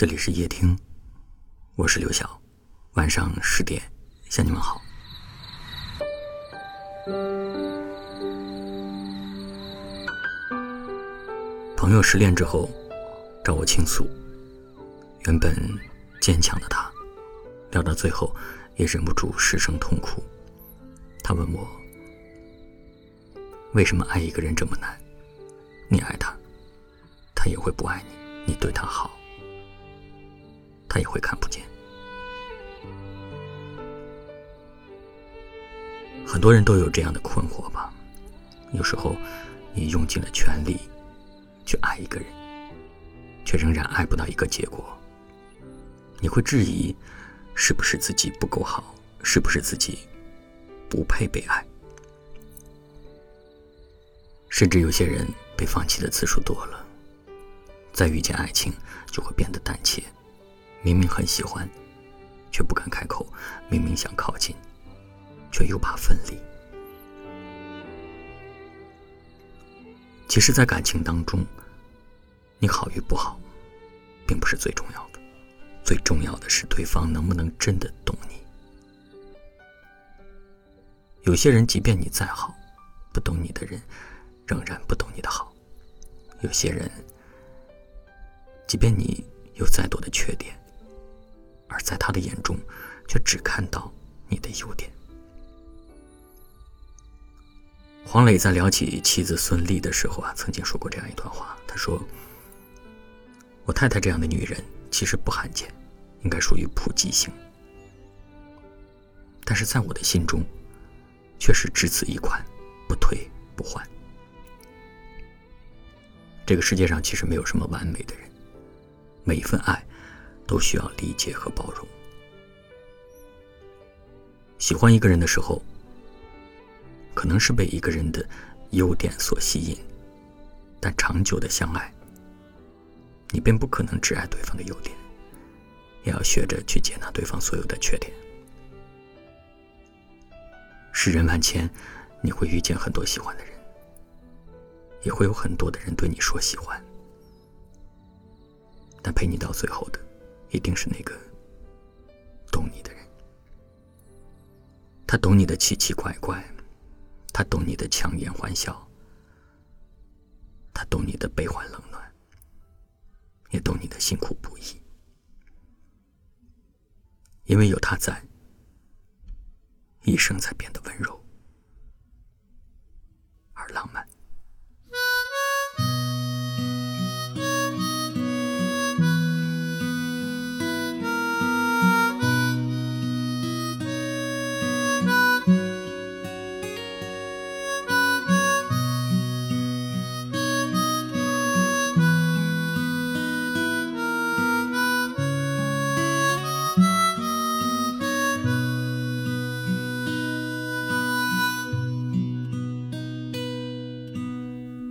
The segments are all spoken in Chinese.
这里是夜听，我是刘晓，晚上十点向你们好。朋友失恋之后找我倾诉，原本坚强的他，聊到最后也忍不住失声痛哭。他问我，为什么爱一个人这么难？你爱他，他也会不爱你；你对他好。他也会看不见。很多人都有这样的困惑吧？有时候，你用尽了全力去爱一个人，却仍然爱不到一个结果。你会质疑，是不是自己不够好？是不是自己不配被爱？甚至有些人被放弃的次数多了，再遇见爱情就会变得胆怯。明明很喜欢，却不敢开口；明明想靠近，却又怕分离。其实，在感情当中，你好与不好，并不是最重要的，最重要的是对方能不能真的懂你。有些人，即便你再好，不懂你的人，仍然不懂你的好；有些人，即便你有再多的缺点，而在他的眼中，却只看到你的优点。黄磊在聊起妻子孙俪的时候啊，曾经说过这样一段话。他说：“我太太这样的女人其实不罕见，应该属于普及性。但是在我的心中，却是只此一款，不退不换。这个世界上其实没有什么完美的人，每一份爱。”都需要理解和包容。喜欢一个人的时候，可能是被一个人的优点所吸引，但长久的相爱，你便不可能只爱对方的优点，也要学着去接纳对方所有的缺点。世人万千，你会遇见很多喜欢的人，也会有很多的人对你说喜欢，但陪你到最后的。一定是那个懂你的人，他懂你的奇奇怪怪，他懂你的强颜欢笑，他懂你的悲欢冷暖，也懂你的辛苦不易。因为有他在，一生才变得温柔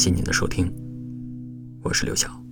谢您的收听，我是刘晓。